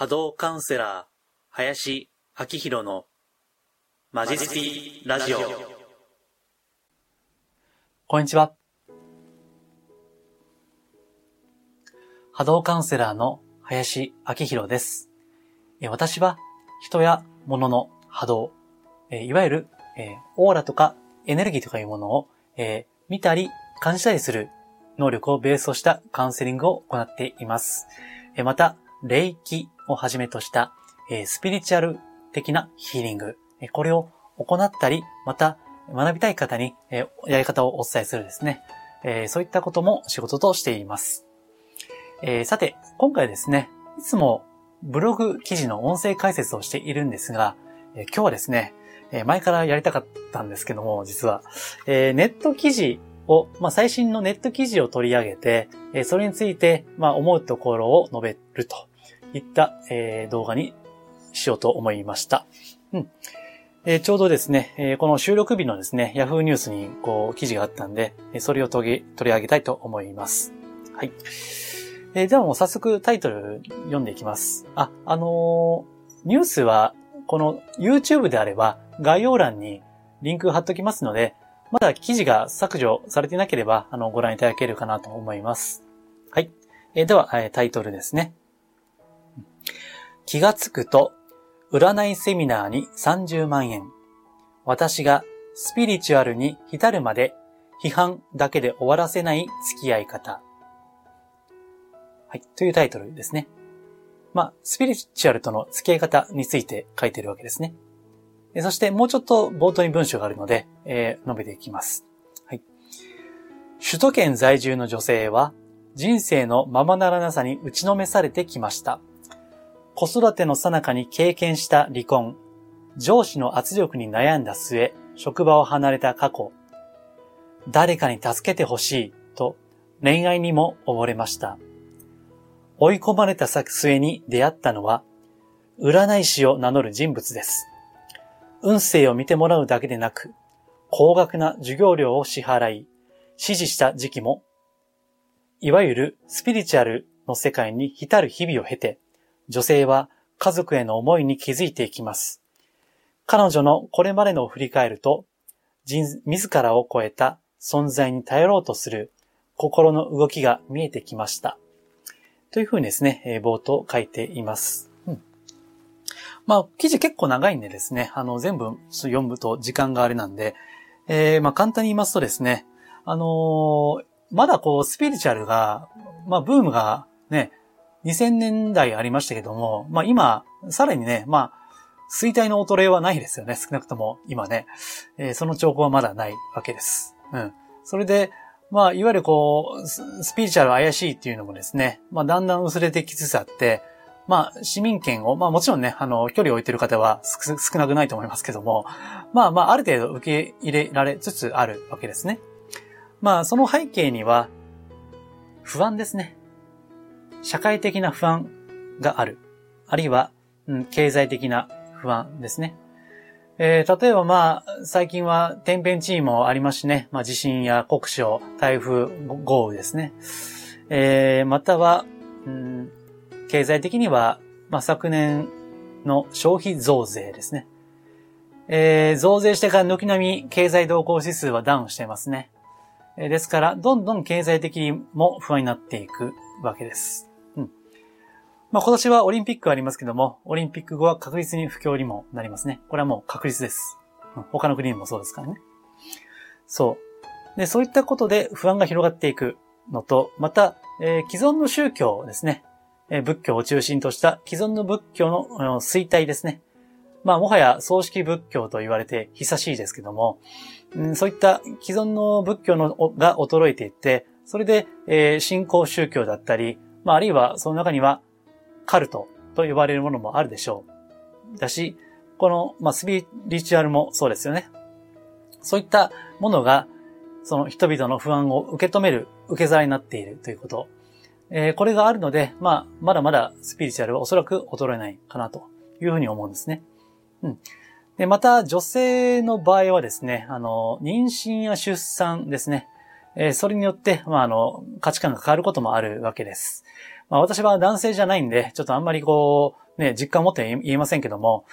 波動カウンセラー、林明宏のマジスティラジオ。こんにちは。波動カウンセラーの林明宏です。私は人や物の波動、いわゆる、オーラとかエネルギーとかいうものを、見たり感じたりする能力をベースとしたカウンセリングを行っています。また、霊気をはじめとした、えスピリチュアル的なヒーリング、えこれを行ったり、また学びたい方に、えやり方をお伝えするですね、えそういったことも仕事としています。えさて、今回ですね、いつもブログ記事の音声解説をしているんですが、え今日はですね、え前からやりたかったんですけども、実は、えネット記事を、まあ、最新のネット記事を取り上げて、えそれについて、まあ、思うところを述べると。いった、えー動画にしようと思いました。うん。えーちょうどですね、えーこの収録日のですね、Yahoo ニュースにこう記事があったんで、えそれを取り取り上げたいと思います。はい。えーではもう早速タイトル読んでいきます。あ、あのーニュースはこの YouTube であれば概要欄にリンク貼っときますので、まだ記事が削除されていなければ、あの、ご覧いただけるかなと思います。はい。えーでは、えータイトルですね。気がつくと、占いセミナーに30万円。私がスピリチュアルに浸るまで批判だけで終わらせない付き合い方。はい。というタイトルですね。まあ、スピリチュアルとの付き合い方について書いてるわけですね。そしてもうちょっと冒頭に文章があるので、えー述べていきます。はい。首都圏在住の女性は人生のままならなさに打ちのめされてきました。子育ての最中に経験した離婚、上司の圧力に悩んだ末、職場を離れた過去、誰かに助けてほしいと恋愛にも溺れました。追い込まれた末に出会ったのは、占い師を名乗る人物です。運勢を見てもらうだけでなく、高額な授業料を支払い、指示した時期も、いわゆるスピリチュアルの世界に浸る日々を経て、女性は家族への思いに気づいていきます。彼女のこれまでのを振り返ると、自らを超えた存在に頼ろうとする心の動きが見えてきました。というふうにですね、冒頭書いています。まあ、記事結構長いんでですね、あの、全部読むと時間があれなんで、えーまあ、簡単に言いますとですね、あのーまだこう、スピリチュアルが、まあ、ブームがね、2000年代ありましたけども、まあ、今、さらにね、まあ、衰退の衰えはないですよね、少なくとも今ね。えーその兆候はまだないわけです。うん。それで、まあ、いわゆるこう、スピリチュアル怪しいっていうのもですね、まあ、だんだん薄れてきつつあって、まあ、市民権を、まあもちろんね、あの、距離を置いてる方は少なくないと思いますけども、まあまあ、ある程度受け入れられつつあるわけですね。まあ、その背景には、不安ですね。社会的な不安がある。あるいは、うん、経済的な不安ですね。えー例えばまあ、最近は天変地異もありますしね。まあ、地震や国潮、台風、豪雨ですね。えーまたは、うん、経済的には、まあ、昨年の消費増税ですね。えー増税してから軒並み経済動向指数はダウンしていますね。ですから、どんどん経済的にも不安になっていくわけです。まあ、今年はオリンピックありますけども、オリンピック後は確実に不況にもなりますね。これはもう確実です。他の国もそうですからね。そう。で、そういったことで不安が広がっていくのと、また、えー既存の宗教ですね。えー仏教を中心とした既存の仏教のあの衰退ですね。まあ、もはや葬式仏教と言われて久しいですけども、うんそういった既存の仏教のが衰えていって、それで、えー信仰宗教だったり、まあ、あるいはその中にはカルトと呼ばれるものもあるでしょう。だし、この、まあ、スピリチュアルもそうですよね。そういったものが、その人々の不安を受け止める受け皿になっているということ。えーこれがあるので、まあ、まだまだスピリチュアルはおそらく衰えないかなというふうに思うんですね。うん。で、また、女性の場合はですね、あの、妊娠や出産ですね。えーそれによって、まあ、あの、価値観が変わることもあるわけです。まあ私は男性じゃないんで、ちょっとあんまりこう、ね、実感を持って言えませんけども、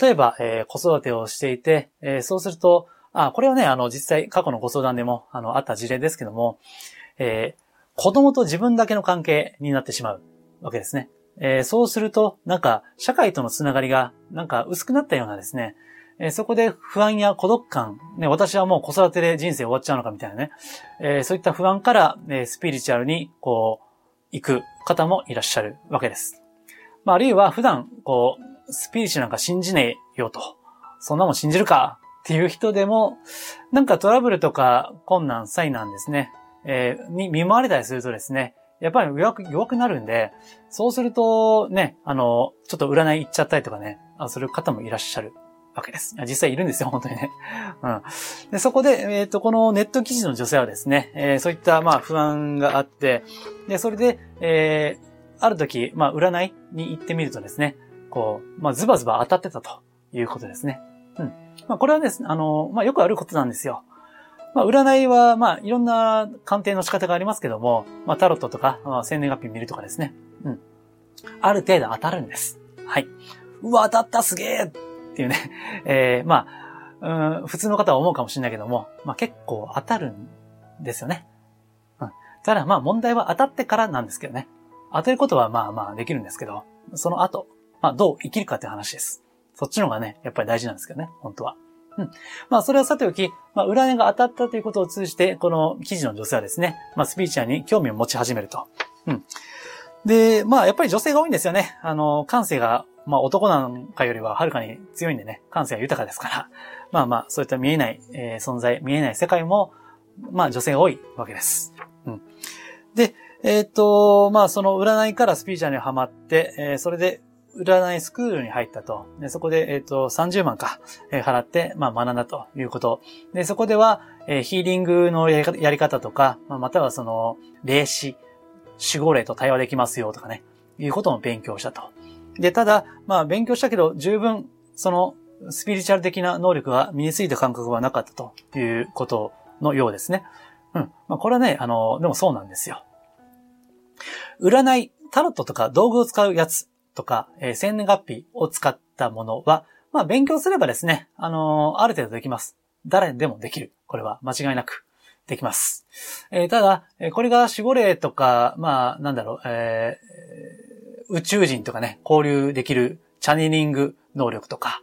例えば、えー、子育てをしていて、えー、そうすると、あ、これはね、あの、実際過去のご相談でも、あの、あった事例ですけども、えー、子供と自分だけの関係になってしまうわけですね。えー、そうすると、なんか、社会とのつながりが、なんか薄くなったようなですね、えー、そこで不安や孤独感、ね、私はもう子育てで人生終わっちゃうのかみたいなね、えー、そういった不安から、え、スピリチュアルに、こう、行く。方もいらっしゃるわけです。まあ、あるいは普段、こう、スピリチュなんか信じねえよと、そんなもん信じるかっていう人でも、なんかトラブルとか困難、災難ですね、えー、に見舞われたりするとですね、やっぱり弱く、弱くなるんで、そうするとね、あの、ちょっと占い行っちゃったりとかね、する方もいらっしゃる。わけです。実際いるんですよ、本当にね。うん。で、そこで、えっ、ー、と、このネット記事の女性はですね、えー、そういった、まあ、不安があって、で、それで、えー、ある時、まあ、占いに行ってみるとですね、こう、まあ、ズバズバ当たってたということですね。うん。まあ、これはですね、あの、まあ、よくあることなんですよ。まあ、占いは、まあ、いろんな鑑定の仕方がありますけども、まあ、タロットとか、まあ、生年月日見るとかですね。うん。ある程度当たるんです。はい。うわ、当たったすげえっっていうね、えー、まあ、うん、普通の方は思うかもしれないけども、まあ結構当たるんですよね。うん。ただまあ問題は当たってからなんですけどね。当てることはまあまあできるんですけど、その後、まあどう生きるかっていう話です。そっちの方がね、やっぱり大事なんですけどね、本当は。うん。まあ、それはさておき、まあ、占いが当たったということを通じて、この記事の女性はですね、まあ、スピーチャーに興味を持ち始めると。うん。で、まあ、やっぱり女性が多いんですよね。あの、感性がまあ男なんかよりははるかに強いんでね、感性が豊かですから、まあまあ、そういった見えない、えー、存在、見えない世界も、まあ女性が多いわけです。うん。で、えっ、と、まあその占いからスピーチャーにはまって、えー、それで占いスクールに入ったと。でそこで、えっ、と、30万か、えー、払って、まあ学んだということ。で、そこでは、えー、ヒーリングのやり方とか、まあ、またはその、霊視、守護霊と対話できますよとかね、いうことも勉強したと。で、ただ、まあ、勉強したけど、十分、その、スピリチュアル的な能力が身についた感覚はなかったということのようですね。うん。まあ、これはね、あの、でもそうなんですよ。占い、タロットとか道具を使うやつとか、えー、生年月日を使ったものは、まあ、勉強すればですね、あのー、ある程度できます。誰でもできる。これは間違いなくできます。えー、ただえ、これが守護霊とか、まあ、なんだろう、えー宇宙人とかね、交流できるチャネリング能力とか、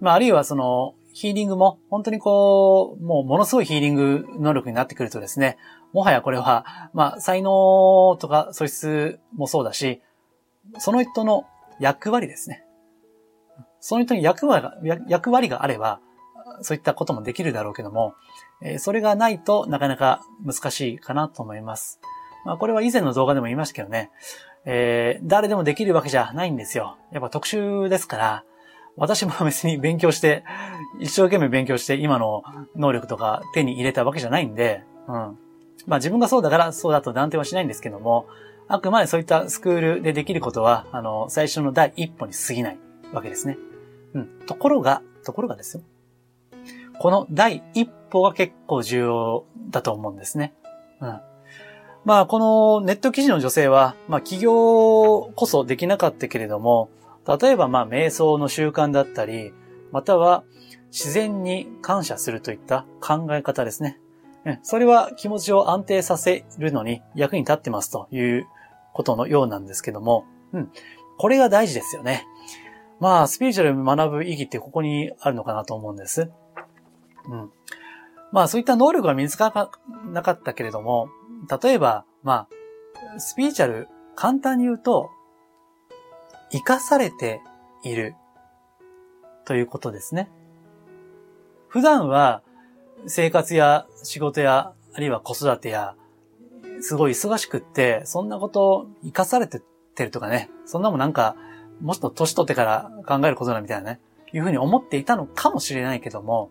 まあ、あるいはその、ヒーリングも、本当にこう、もうものすごいヒーリング能力になってくるとですね、もはやこれは、まあ、才能とか素質もそうだし、その人の役割ですね。その人に役割が、役割があれば、そういったこともできるだろうけども、それがないとなかなか難しいかなと思います。まあ、これは以前の動画でも言いましたけどね、えー、誰でもできるわけじゃないんですよ。やっぱ特殊ですから、私も別に勉強して、一生懸命勉強して今の能力とか手に入れたわけじゃないんで、うん。まあ自分がそうだからそうだと断定はしないんですけども、あくまでそういったスクールでできることは、あの、最初の第一歩に過ぎないわけですね。うん。ところが、ところがですよ。この第一歩が結構重要だと思うんですね。うん。まあ、このネット記事の女性は、まあ、起業こそできなかったけれども、例えば、まあ、瞑想の習慣だったり、または、自然に感謝するといった考え方ですね。それは気持ちを安定させるのに役に立ってますということのようなんですけども、うん。これが大事ですよね。まあ、スピリチュアル学ぶ意義ってここにあるのかなと思うんです。うん。まあ、そういった能力が身につかなかったけれども、例えば、まあ、スピーチャル、簡単に言うと、生かされているということですね。普段は生活や仕事や、あるいは子育てや、すごい忙しくって、そんなことを生かされててるとかね、そんなもなんか、もっと年取ってから考えることだみたいなね、いうふうに思っていたのかもしれないけども、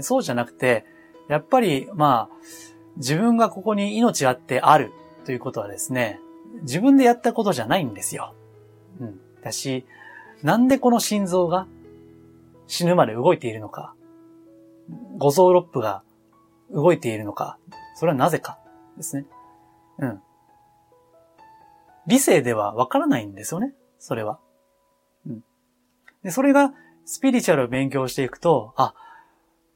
そうじゃなくて、やっぱり、まあ、自分がここに命あってあるということはですね、自分でやったことじゃないんですよ。うん。だし、なんでこの心臓が死ぬまで動いているのか、五臓六腑が動いているのか、それはなぜかですね。うん。理性ではわからないんですよね。それは。うん。で、それが、スピリチュアルを勉強していくと、あ、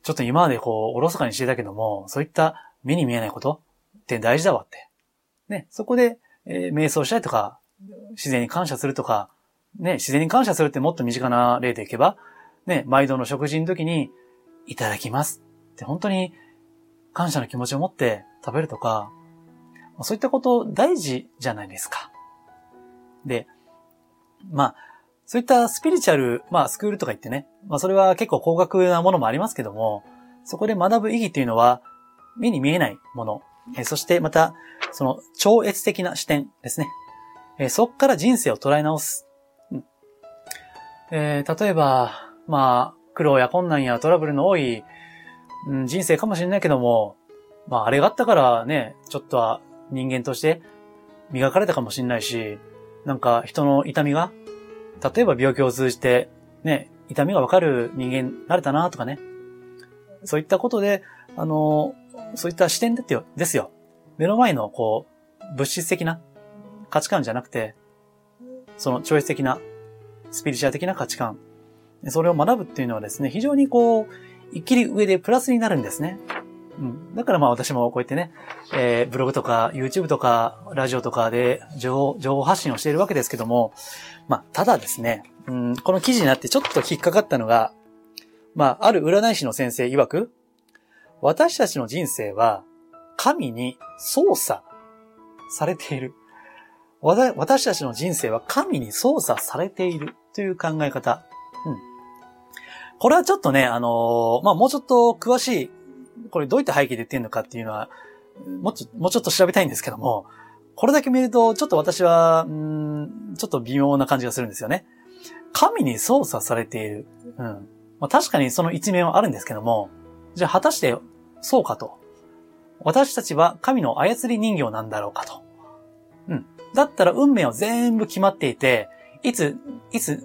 ちょっと今までこう、おろそかにしてたけども、そういった目に見えないこと？って大事だわって。ね、そこで、えー、瞑想したりとか、自然に感謝するとか、ね、自然に感謝するってもっと身近な例でいけば、ね、毎度の食事の時に、いただきますって本当に感謝の気持ちを持って食べるとか、そういったこと大事じゃないですか。で、まあ、そういったスピリチュアル、まあ、スクールとか言ってね、まあ、それは結構高額なものもありますけども、そこで学ぶ意義っていうのは、目に見えないもの、えそしてまた、その超越的な視点ですね。えそこから人生を捉え直す。えー、例えば、まあ、苦労や困難やトラブルの多い、うん、人生かもしれないけども、まあ、あれがあったからね、ちょっとは人間として磨かれたかもしれないし、なんか人の痛みが、例えば病気を通じて、ね、痛みがわかる人間になれたなとかね。そういったことで、あの、そういった視点ですよ。ですよ。目の前の、こう、物質的な価値観じゃなくて、その超越的な、スピリチュア的な価値観。それを学ぶっていうのはですね、非常にこう、生きる上でプラスになるんですね。うん。だからまあ私もこうやってね、えー、ブログとか YouTube とかラジオとかで情報、情報発信をしているわけですけども、まあただですね、うん、この記事になってちょっと引っかかったのが、まあある占い師の先生曰く、私たちの人生は神に操作されている。私たちの人生は神に操作されているという考え方。うん。これはちょっとね、あのー、まあ、もうちょっと詳しい、これどういった背景で言ってるのかっていうのは、もうちょもうちょっと調べたいんですけども、これだけ見ると、ちょっと私は、うん、ちょっと微妙な感じがするんですよね。神に操作されている。うん。まあ、確かにその一面はあるんですけども、じゃあ果たしてそうかと。私たちは神の操り人形なんだろうかと。うん。だったら運命は全部決まっていて、いつ、いつ、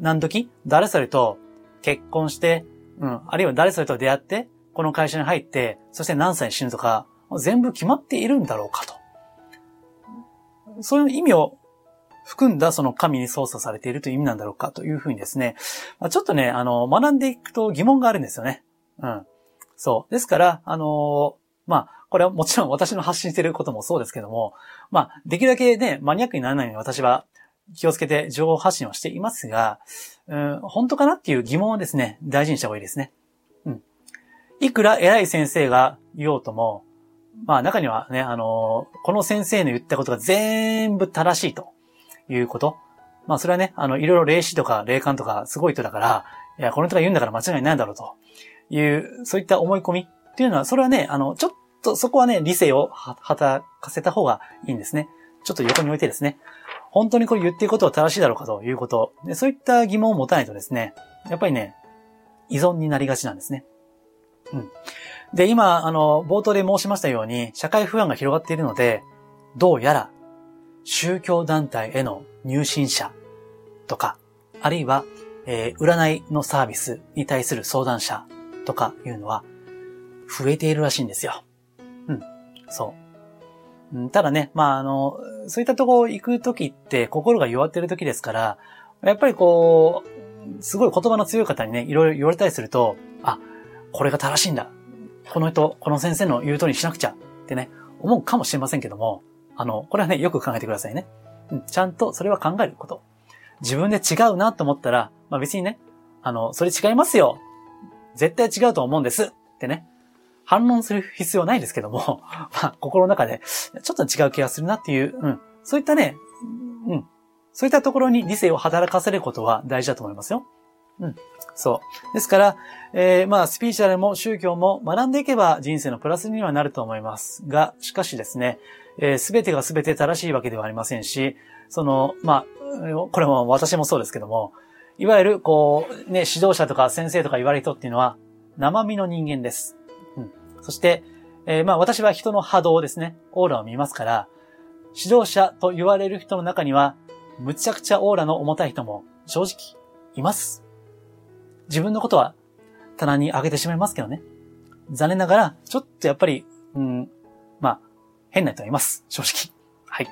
何時、誰それと結婚して、うん、あるいは誰それと出会って、この会社に入って、そして何歳に死ぬとか、全部決まっているんだろうかと。そういう意味を含んだその神に操作されているという意味なんだろうかというふうにですね、ちょっとね、あの、学んでいくと疑問があるんですよね。うん。そう。ですから、あのまあ、これはもちろん私の発信していることもそうですけども、まあ、できるだけね、マニアックにならないように私は気をつけて情報発信をしていますが、うん、本当かなっていう疑問をですね、大事にした方がいいですね。うん。いくら偉い先生が言おうとも、まあ中にはね、あのー、この先生の言ったことが全部正しいということ。まあそれはね、あの、いろいろ霊視とか霊感とかすごい人だから、いや、この人が言うんだから間違いないだろうという、そういった思い込みっていうのは、それはね、あの、ちょっとそこはね、理性を働かせた方がいいんですね。ちょっと横に置いてですね。本当にこれ言っていることは正しいだろうかということ。でそういった疑問を持たないとですね、やっぱりね、依存になりがちなんですね。うん。で、今、あの、冒頭で申しましたように、社会不安が広がっているので、どうやら、宗教団体への入信者とか、あるいは、えー、占いのサービスに対する相談者とかいうのは、増えているらしいんですよ。うん。そう。ただね、まあ、あの、そういったとこ行くときって心が弱ってるときですから、やっぱりこう、すごい言葉の強い方にね、いろいろ言われたりすると、あ、これが正しいんだ。この人、この先生の言う通りにしなくちゃってね、思うかもしれませんけども、あの、これはね、よく考えてくださいね。うん、ちゃんとそれは考えること。自分で違うなと思ったら、まあ別にね、あの、それ違いますよ。絶対違うと思うんです。ってね。反論する必要ないですけども、まあ、心の中で、ちょっと違う気がするなっていう、うん。そういったね、うん。そういったところに理性を働かせることは大事だと思いますよ。うん。そう。ですから、えー、まあ、スピーチャルも宗教も学んでいけば人生のプラスにはなると思います。が、しかしですね、す、えー、べ、てがすべて正しいわけではありませんし、その、まあ、これも私もそうですけども、いわゆる、こう、ね、指導者とか先生とか言われる人っていうのは、生身の人間です。うんそして、えー、まあ私は人の波動ですね、オーラを見ますから、指導者と言われる人の中には、むちゃくちゃオーラの重たい人も正直います。自分のことは棚に上げてしまいますけどね。残念ながら、ちょっとやっぱり、うん、まあ、変な人はいます。正直。はい。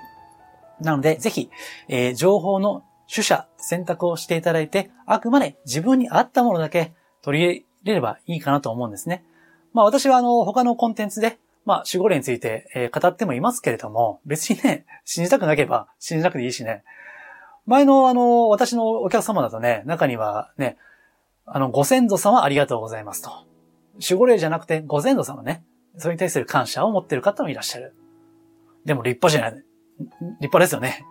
なので、ぜひ、えー情報の取捨、選択をしていただいて、あくまで自分に合ったものだけ取り入れればいいかなと思うんですね。まあ私はあの、他のコンテンツで、まあ守護霊について、え語ってもいますけれども、別にね、信じたくなければ信じなくていいしね。前のあの、私のお客様だとね、中にはね、あの、ご先祖様ありがとうございますと。守護霊じゃなくてご先祖様ね。それに対する感謝を持っている方もいらっしゃる。でも立派じゃない。立派ですよね。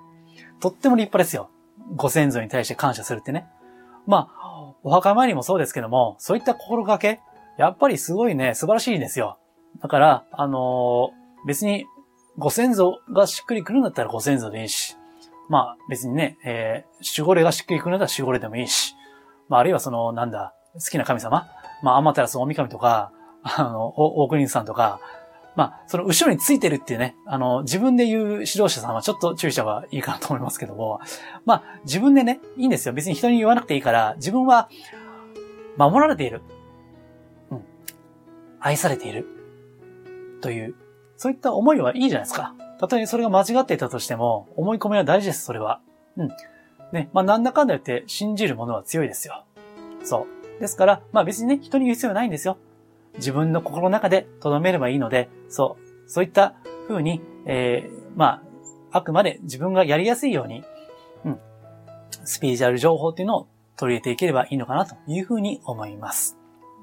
とっても立派ですよ。ご先祖に対して感謝するってね。まあ、お墓参りもそうですけども、そういった心がけ、やっぱりすごいね、素晴らしいんですよ。だから、あのー別に、ご先祖がしっくりくるんだったらご先祖でいいし、まあ別にね、えー守護霊がしっくりくるんだったら守護霊でもいいし、まああるいはその、なんだ、好きな神様まあ、アマテラス大神とか、あの、お大国さんとか、まあ、その後ろについてるっていうね、あの、自分で言う指導者さんはちょっと注意した方がいいかなと思いますけども、まあ、自分でね、いいんですよ。別に人に言わなくていいから、自分は、守られている。うん。愛されている。という、そういった思いはいいじゃないですか。たとえそれが間違っていたとしても、思い込みは大事です、それは。うん。ね、まあ、なんだかんだ言って信じるものは強いですよ。そう。ですから、まあ別にね、人に言う必要はないんですよ。自分の心の中で留めればいいので、そう。そういった風に、えー、まあ、あくまで自分がやりやすいように、うん。スピリチュアル情報っていうのを取り入れていければいいのかなという風に思います。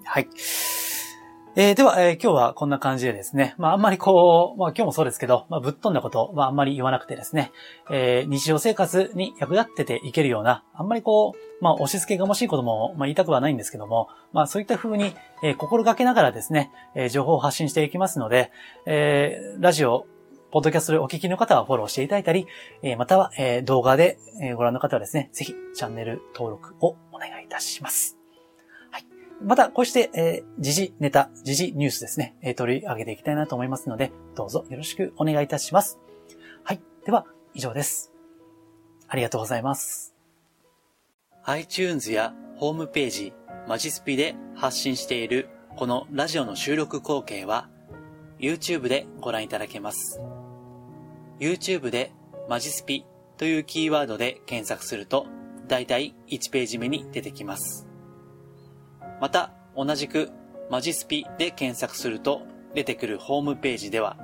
はい。えーでは、えー今日はこんな感じでですね、まああんまりこう、まあ今日もそうですけど、まあぶっ飛んだことはあんまり言わなくてですね、えー日常生活に役立ってていけるような、あんまりこう、まあ押し付けがましいことも、まあ言いたくはないんですけども、まあそういった風に、えー心がけながらですね、えー情報を発信していきますので、えーラジオ、ポッドキャストでお聞きの方はフォローしていただいたり、えーまたは、えー動画でえご覧の方はですね、ぜひチャンネル登録をお願いいたします。また、こうして、えー時事ネタ、時事ニュースですね、えー取り上げていきたいなと思いますので、どうぞよろしくお願いいたします。はい。では、以上です。ありがとうございます。iTunes やホームページ、マジスピで発信しているこのラジオの収録光景は YouTube でご覧いただけます。YouTube でマジスピというキーワードで検索するとだいたい1ページ目に出てきます。また同じくマジスピで検索すると出てくるホームページでは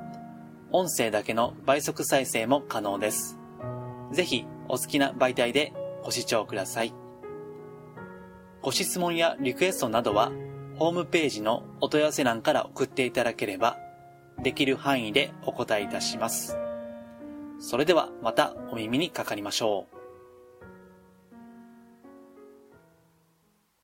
音声だけの倍速再生も可能です。ぜひお好きな媒体でご視聴ください。ご質問やリクエストなどは、ホームページのお問い合わせ欄から送っていただければ、できる範囲でお答えいたします。それではまたお耳にかかりましょう。